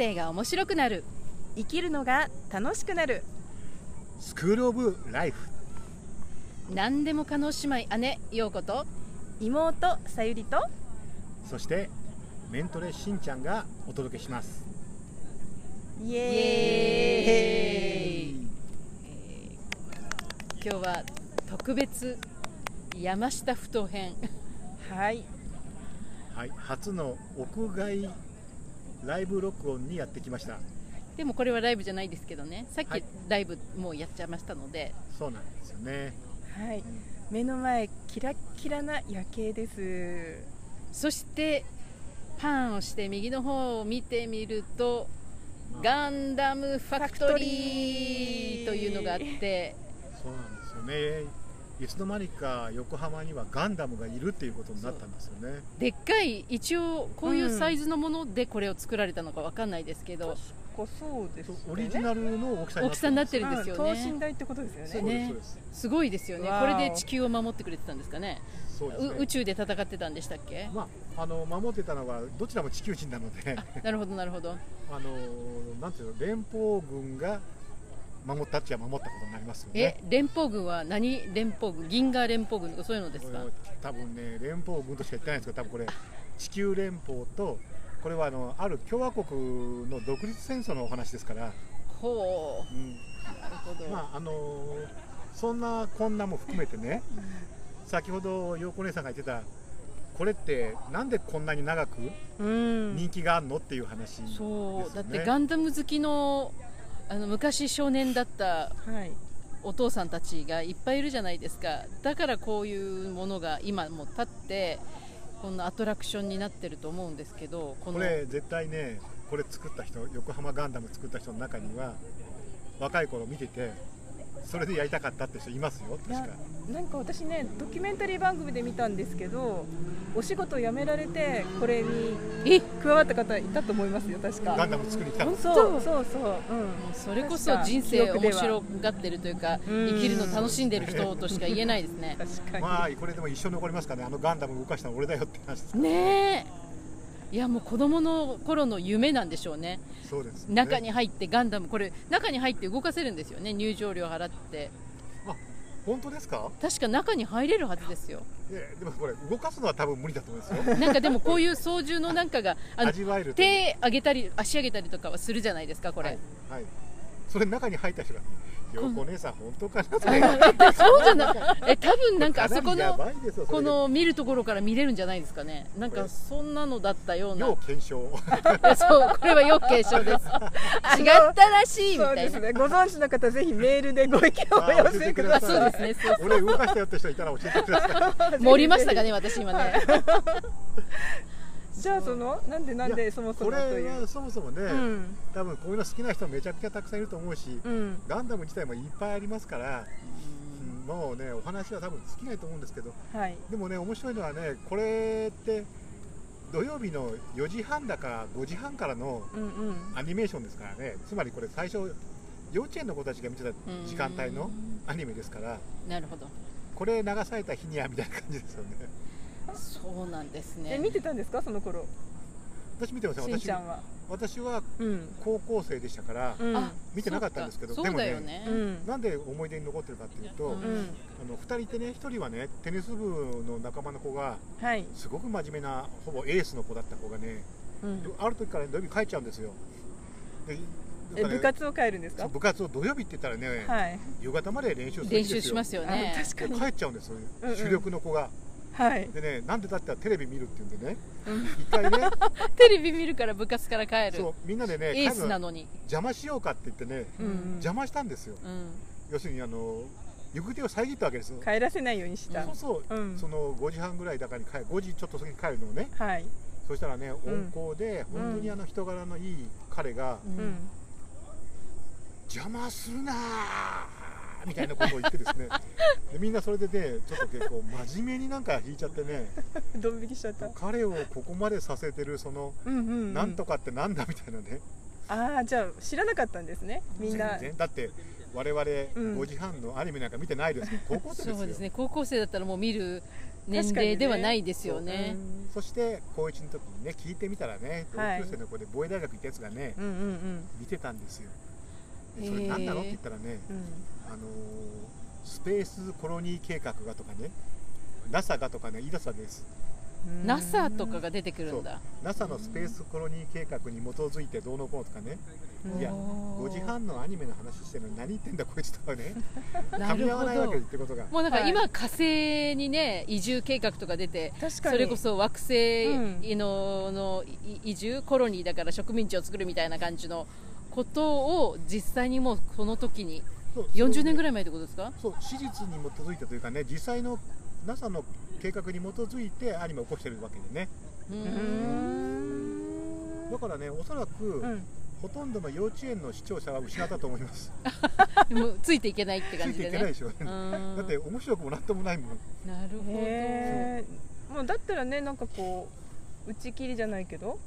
生が面白くなる。生きるのが楽しくなる。スクールオブライフ。何でも可能姉妹姉陽子と妹さゆりとそしてメントレしんちゃんがお届けします。イエーイ。ーイ。今日は特別山下ふ頭編。はい。はい。初の屋外ライブ録音にやってきました。でもこれはライブじゃないですけどね。さっきはい。ライブもうやっちゃいましたので、そうなんですよね。はい。目の前キラッキラな夜景です。そしてパンをして右の方を見てみるとガンダムファクトリーというのがあって。そうなんですよねいつの間にか横浜にはガンダムがいるっていうことになったんですよね。でっかい一応こういうサイズのものでこれを作られたのかわかんないですけど、こそうですよね。オリジナルの大きさ大きさになってるんうんですよ等身ね、大ってことですよそうねねそうです。すごいですよね。これで地球を守ってくれてたんですかね。そうですね。う宇宙で戦ってたんでしたっけ？まあ、あの守ってたのはどちらも地球人なのでなるほどなるほどあのなんていうの連邦軍が守ったっちゃ守ったことになりますよえね連邦軍は何連邦軍銀河連邦軍とかそういうのですか？多分ね連邦軍としか言ってないんですけど多分これ地球連邦とこれはあのある共和国の独立戦争のお話ですから、ほう。ん。うなるほど、まああのそんなこんなも含めてね先ほど陽子姉さんが言ってたこれってなんでこんなに長くうん。人気があるのっていう話ですよね、そう。だってガンダム好きのあの昔少年だったはい。お父さんたちがいっぱいいるじゃないですか。だからこういうものが今もう立ってこんなアトラクションになってると思うんですけどこのこれ絶対ねこれ作った人横浜ガンダム作った人の中には若い頃見ててそれでやりたかったって人いますよ？確かなんか私ねドキュメンタリー番組で見たんですけどお仕事を辞められてこれにえ？加わった方いたと思いますよ確か。ガンダム作りに来たの？そうそうそう、うん、それこそ人生面白がってるというかうん生きるの楽しんでる人としか言えないですね。確かに、まあこれでも一生残りますからね。あのガンダム動かしたの俺だよって話ですねえいやもう子供の頃の夢なんでしょうね。そうです、ね、中に入ってガンダムこれ中に入って動かせるんですよね。入場料払って。あ本当ですか？確か中に入れるはずですよ。いやでもこれ動かすのは多分無理だと思いますよ。なんかでもこういう操縦のなんかがあの味わえるという。手上げたり足上げたりとかはするじゃないですかこれ、はい、はい、それ中に入った人が陽子姉さん本当かな？それそうじゃないえ多分なんか あそこのこの見るところから見れるんじゃないですかね。なんかそんなのだったような。要検証。そうこれは要継承です。違ったらしいみそうたいな。ですね。ご存知の方ぜひメールでご意見をお寄せくだあそうさいですねそう俺動かしたよって人いたら教えてください。盛りましたかね私今ねじゃあそのなんでなんでそもそこもという？れはそもそもね、うん。多分こういうの好きな人めちゃくちゃたくさんいると思うし、うん。ガンダム自体もいっぱいありますから、うん。もうねお話は多分尽きないと思うんですけどはい。でもね面白いのはねこれって土曜日の4時半だか5時半からのうんうん。アニメーションですからね。つまりこれ最初幼稚園の子たちが見てた時間帯のアニメですからなるほど。これ流された日にはみたいな感じですよねそうなんですね。え見てたんですか？その頃。私見てますよ私しんちゃんは。私はうん。高校生でしたから、うん。あ見てなかったんですけどでもねね。うん。なんで思い出に残ってるかっていうと、うん。うん。あの2人いてね1人はねテニス部の仲間の子がはい。すごく真面目なほぼエースの子だった子がね、うん。ある時から土曜日帰っちゃうんですよ。でえだから部活を帰るんですか？部活を土曜日って言ったらね、はい。夕方まで練習するん練ですよ。習しますよね。あ確かに。で帰っちゃうんですよ、うんうん。主力の子がはい。でねなんでだったらテレビ見るって言うんでねうん。一回ね テレビ見るから部活から帰る。そうみんなでねエースなのに。邪魔しようかって言ってね、うんうん。邪魔したんですよ。うん。要するにあの行く手を遮ったわけですよ。帰らせないようにした。そうそう、うん。その5時半ぐらいだかに帰る5時ちょっと過ぎに帰るのをね。はい。そしたらねうん。温厚で本当にあの人柄のいい彼がうん。うん。邪魔するなーみたいなことを言ってですね。でみんなそれでねちょっと結構真面目になんか弾いちゃってね。ドン引きしちゃった。彼をここまでさせてるそのうんうんうん。なんとかってなんだみたいなね。ああじゃあ知らなかったんですね。みんな。全然。だって我々うん。5時半のアニメなんか見てないですけど高校生ですよ。そうですね。高校生だったらもう見る年齢ではないですよね。そして高1の時にね聞いてみたらね同はい級生の子で防衛大学行ったやつがね、うんうんうん。見てたんですよでそれ何なのって言ったらね、うん。あのースペースコロニー計画がとかね NASA がとかね言い出すわけです。うん。NASA とかが出てくるんだ。NASA のスペースコロニー計画に基づいてどうのこうのとかね。いやおー5時半のアニメの話してるのに何言ってんだこいつとかね。な噛み合わないわけるほどってことが。もうなんかはい。今火星にね移住計画とか出て確かに。それこそ惑星うん。の移住コロニーだから植民地を作るみたいな感じのことを実際にもうこの時にそう40年ぐらい前ってことですか？そう史実に基づいてというかね実際の NASA の計画に基づいてアニメを起こしてるわけでね。うんん。だからねおそらく、うん。ほとんどの幼稚園の視聴者は失ったと思います。で もついていけないってついてい感じでねけないでしょうね。うん。だって面白くもなんともないもん。なるほど。もうだったらねなんかこう打ち切りじゃないけど。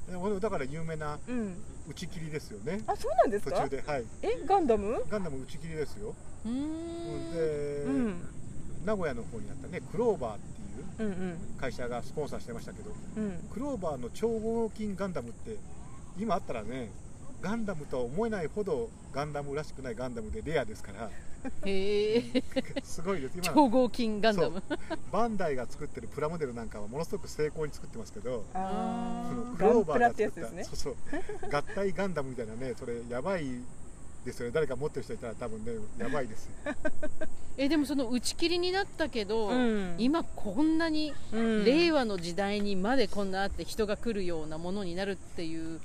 だから有名なうん打ち切りですよね。あそうなんです途か中ではい。えガンダム？ガンダム打ち切りですよ、うん。んで、うん。名古屋の方にあったねクローバーっていう会社がスポンサーしてましたけどうん。クローバーの超合金ガンダムって今あったらねガンダムとは思えないほどガンダムらしくないガンダムでレアですからへえすごいです。今超合金ガンダム。バンダイが作ってるプラモデルなんかはものすごく成功に作ってますけどあそのークローバーが作ったねそうそう合体ガンダムみたいなねそれやばいですよね。誰か持ってる人いたら多分ねやばいです。よ えでもその打ち切りになったけど、うん。今こんなにうん。令和の時代にまでこんなあって人が来るようなものになるっていう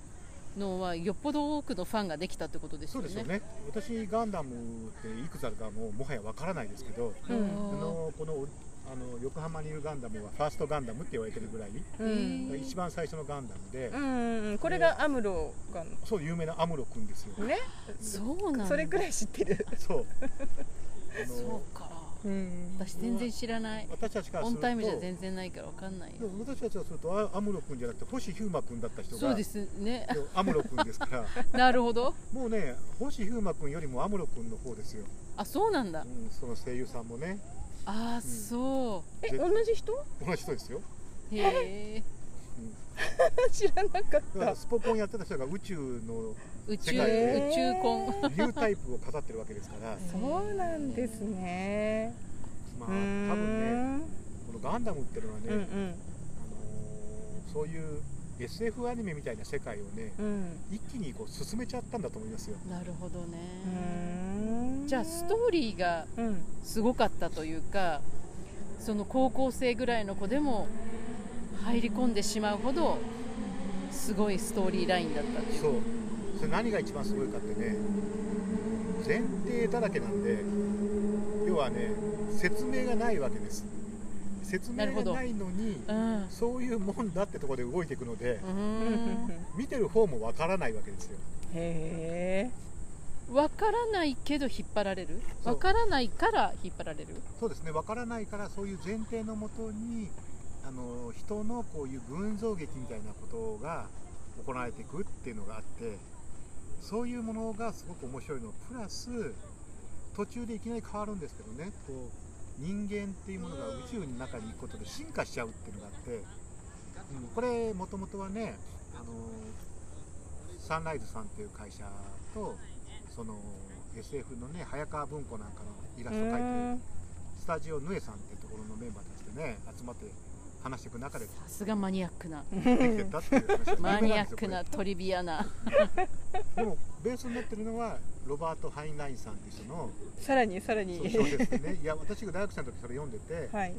のはよっぽど多くのファンができたってことですよね。そうですよね。私ガンダムっていくつあるかもうもはやわからないですけどうん。あのこのあの横浜にいるガンダムはファーストガンダムって言われてるぐらい、うん。一番最初のガンダムで、うんうんこれがアムロが。そう有名なアムロ君ですよ、ね。そうなそれくらい知ってる。そう。あのそうか。うん私全然知らない。私たちからすると。オンタイムじゃ全然ないからわかんないよ。私たちからするとあアムロ君じゃなくて星飛雄馬君だった人が。そうですね。でアムロ君ですから。なるほど。もうね星飛雄馬君よりもアムロ君の方ですよ、あそうなんだ。うん、その声優さんもね。ああそえ同じ人？同じ人ですよ。うへえ 知らなかった。スポコンやってた人が宇宙の宇宙世界で宇宙婚 ニュータイプを語ってるわけですから。そうなんですね。まあ多分ねこのガンダムっていうのはね、うんうん。あのーそういう SF アニメみたいな世界をねうん。一気にこう進めちゃったんだと思いますよ。なるほどうねじゃあストーリーがうん。すごかったというかその高校生ぐらいの子でも入り込んでしまうほどすごいストーリーラインだったっていう。そうそれ何が一番すごいかってね前提だらけなんで要はね説明がないわけです。説明がないのにうん。そういうもんだってところで動いていくので見てる方もわからないわけですよ。へえ。分からないけど引っ張られる？分からないから引っ張られる？そうですね。わからないからそういう前提のもとにあの人のこういう群像劇みたいなことが行われていくっていうのがあってそういうものがすごく面白いの。プラス途中でいきなり変わるんですけどね。こう人間っていうものが宇宙の中に行くことで進化しちゃうっていうのがあって、うん、これもともとはねあのサンライズさんっていう会社とその SF のね早川文庫なんかのイラスト描いてスタジオヌエさんっていうところのメンバーたちでね集まって話していく中でさすがマニアックな。マニアックなトリビアなでもベースになってるのはロバート・ハインラインさんっていう人のさらにさらに。そうそうですね。いや私が大学生の時それ読んでて、はい。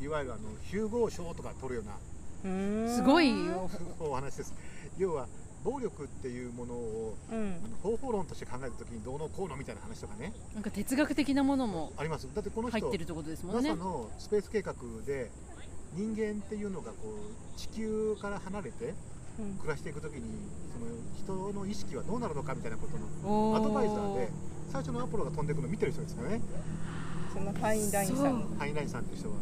い、わゆるあのヒューゴー賞とか取るようなすごいよ。お話です。要は暴力っていうものをうん。あの方法論として考えた時にどうのこうのみたいな話とかね。なんか哲学的なものもあります。だってこの人入ってるってことですもんね。NASA のスペース計画で人間っていうのがこう地球から離れてうん暮らしていく時にその人の意識はどうなるのかみたいなことのアドバイザーで最初のアポロが飛んでいくのを見てる人ですからね。そのファインラインさん。ハインラインさんっていう人は。う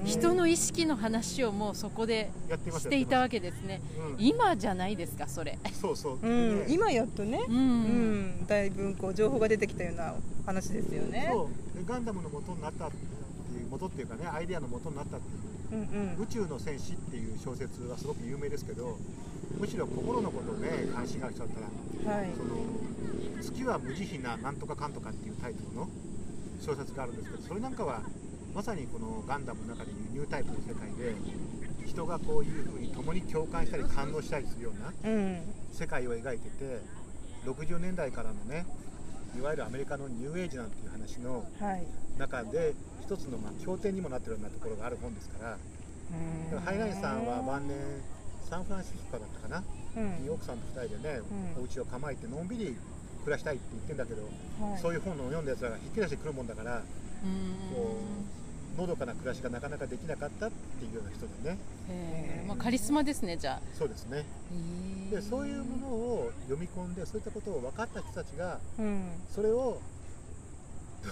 ーん。人の意識の話をもうそこでやってましていたわけですね。うん今じゃないですかそれ。そうそう、うん。ね。今やっとね。ううんん。だいぶこう情報が出てきたような話ですよね。そう。でガンダムの元になったっていう元っていうかねアイデアの元になったっていう。うんうん。宇宙の戦士っていう小説はすごく有名ですけどむしろ心のことをね関心がある人だったらはい。その月は無慈悲ななんとかかんとかっていうタイトルの小説があるんですけどそれなんかはまさにこのガンダムの中でいうニュータイプの世界で人がこういうふうに共に共感したり感動したりするようなうん。世界を描いてて60年代からのねいわゆるアメリカのニューエイジなんていう話のはい。中で一つのまあ経典にもなってるようなところがある本ですからだからハイラインさんは晩年サンフランシスコだったかな？うん。に奥さんと2人でね、うん。お家を構えてのんびり暮らしたいって言ってんだけど、はい。そういう本を読んだやつらがひっきり出してくるもんだからうこうのどかな暮らしがなかなかできなかったっていうような人でね。へー。まあ、カリスマですねじゃあ。そうですね。へー。でそういうものを読み込んでそういったことを分かった人たちがうん。それを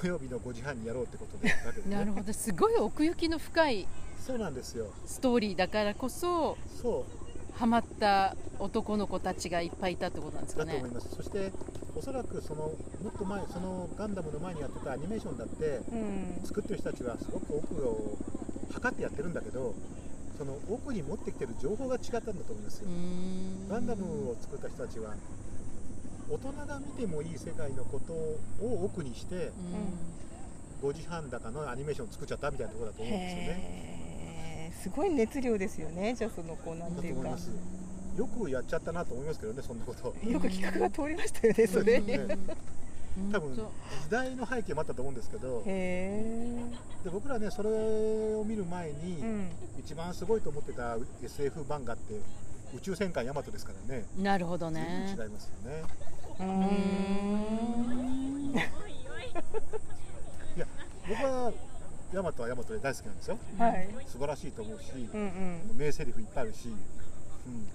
土曜日の5時半にやろうってことでね。なるほど。すごい奥行きの深いそうなんですよ。ストーリーだからこそそう。ハマった男の子たちがいっぱいいたってことなんですかね。だと思います、そしておそらくそのもっと前そのガンダムの前にやってたアニメーションだってうん。作ってる人たちはすごく奥を測ってやってるんだけどその奥に持ってきてる情報が違ったんだと思いますよ。ガンダムを作った人たちは大人が見てもいい世界のことを奥にして5時半だかのアニメーションを作っちゃったみたいなところだと思うん。ですよねすごい熱量ですよねじゃあそのこうなんていうか思いますよくやっちゃったなと思いますけどねそんなこと。よく企画が通りましたよねそれ。ね多分う。ん時代の背景もあったと思うんですけど。えで僕らねそれを見る前に、うん。一番すごいと思ってた SF 漫画って宇宙戦艦ヤマトですからね。なるほどね。違いますよね。いや僕はヤマトはヤマトで大好きなんですよ。はい。素晴らしいと思うし、うんうん。名台詞いっぱいあるし、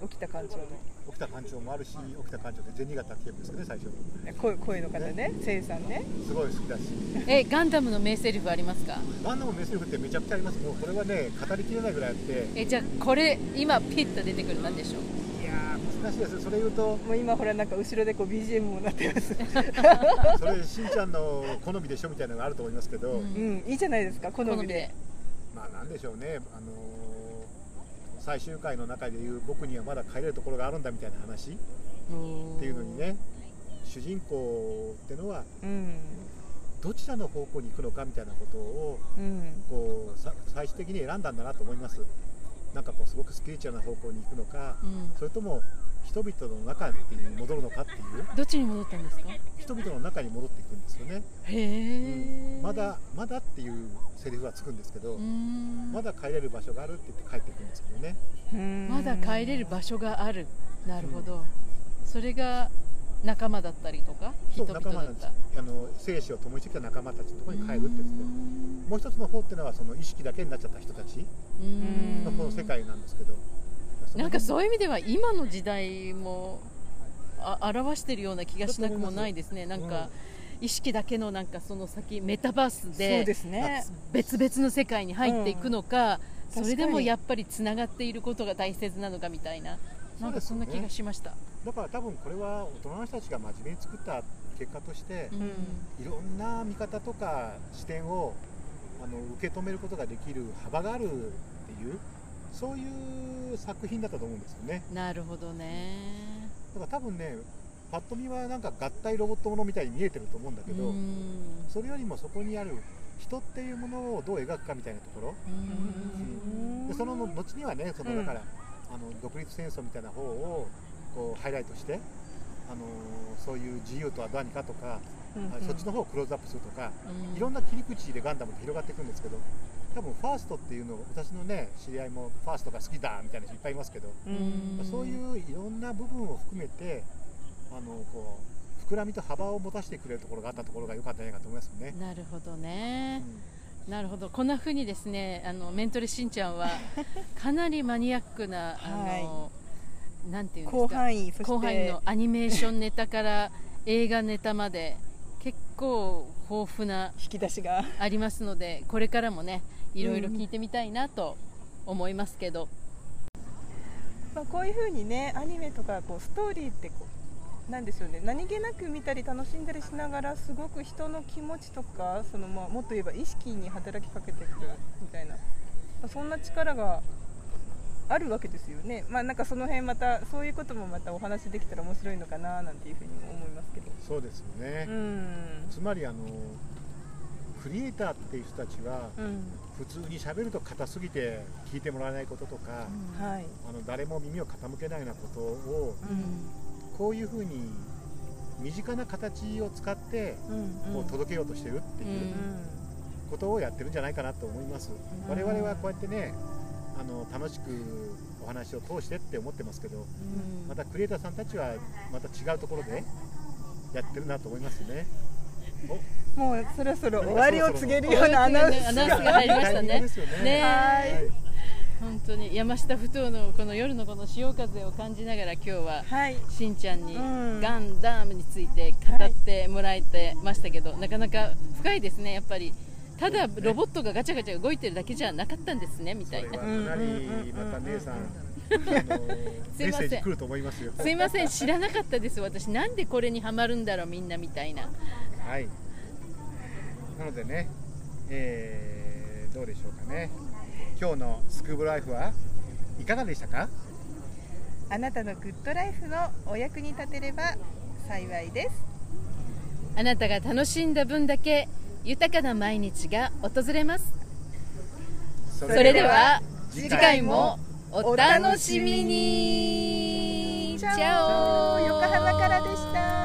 うん、沖田館長の沖田館長もあるし沖田館長って銭形警部ですよね最初。声声の方ね。せいさんね。すごい好きだし。えガンダムの名台詞ありますか？ガンダムの名台詞ってめちゃくちゃあります。もうこれはね語りきれないぐらいあって。えじゃあこれ今ピッと出てくるなんでしょう？いやー難しいです。それ言うと。もう今ほらなんか後ろでこう BGM もなってます。それしんちゃんの好みでしょみたいなのがあると思いますけど、うん。うんいいじゃないですか好みで。まあなんでしょうね、あのー最終回の中でいう僕にはまだ帰れるところがあるんだみたいな話っっていうのにね主人公ってのはうんどちらの方向に行くのかみたいなことをうん。こうさ最終的に選んだんだなと思います。なんかこうすごくスピリチュアルな方向に行くのかうん。それとも人々の中に戻るのかっていう？どっちに戻ったんですか？人々の中に戻っていくんですよね、へえ。まだまだっていうセリフはつくんですけど、まだだ帰れる場所があるって言って帰ってくるんですけどね。うん。まだ帰れる場所がある。なるほど。それが仲間だったりとか？人そう々だった。仲間なんです。あの生死を共にしてきた仲間たちのところに帰るって言ってもう一つの方っていうのはその意識だけになっちゃった人たちうん。のこの世界なんですけどなんかそういう意味では今の時代もあ表してるような気がしなくもないですね。なんか意識だけのなんかその先メタバースそうでですね。別々の世界に入っていくのか、うん。それでもやっぱりつながっていることが大切なのかみたいな。なんかそんな気がしました、だから多分これは大人の人たちが真面目に作った結果としてう、ん。いろんな見方とか視点をあの受け止めることができる幅があるっていうそういう作品だったと思うんですよね。なるほどね。だから多分ねパッと見はなんか合体ロボットものみたいに見えてると思うんだけど、うん。それよりもそこにある人っていうものをどう描くかみたいなところ。うん。でその後にはねそのうん。だから、あの独立戦争みたいな方をこうハイライトして、あのそういう自由とは何かとか、うんうん。そっちの方をクローズアップするとか、うん。いろんな切り口でガンダムって広がっていくんですけど多分ファーストっていうのを私のね知り合いもファーストが好きだみたいな人いっぱいいますけど、うん。そういういろんな部分を含めてあのこう膨らみと幅を持たせてくれるところがあったところが良かったんじゃないかと思いますよね。なるほどね、うん。なるほど。こんな風にですねあのメントレしんちゃんは かなりマニアックなあの、なんていうんですか広範囲のアニメーションネタから映画ネタまで結構豊富な引き出しが。ありますのでこれからもねいろいろ聞いてみたいなと思いますけど、まあ、こういう風にねアニメとかこうストーリーってこうなんでしょうね。何気なく見たり楽しんだりしながらすごく人の気持ちとかその、まあ、もっと言えば意識に働きかけてくるみたいな。そんな力があるわけですよね。まあなんかその辺またそういうこともまたお話できたら面白いのかななんていうふうにも思いますけど。そうですよね、うん。つまりあのクリエイターっていう人たちはうん。普通に喋ると硬すぎて聞いてもらえないこととか、はい。あの誰も耳を傾けないようなことをうん。こういうふうに身近な形を使ってうんこう届けようとしてるっていううんことをやってるんじゃないかなと思います、ん。我々はこうやってねあの楽しくお話を通してって思ってますけどうん。またクリエイターさんたちはまた違うところでやってるなと思いますね。お もうそろそろ終わりを告げるようなアナウンスが。入りましたね。ね。ねはい。本当に山下ふ頭のこの夜のこの潮風を感じながら今日ははい。しんちゃんにうん。ガンダームについて語ってもらえてましたけど、なかなか深いですねやっぱりただロボットがガチャガチャ動いてるだけじゃなかったんですねみたいな。それはかなりまた姉さんあのメッセージ来ると思いますよ。すいません。知らなかったです。私なんでこれにはまるんだろうみんなみたいな。はい。なのでね、えーどうでしょうかね。今日のスクーブライフはいかがでしたか？あなたのグッドライフのお役に立てれば幸いです。あなたが楽しんだ分だけ豊かな毎日が訪れます。それでは次回回もお楽しみに。チャオ。横浜からでした。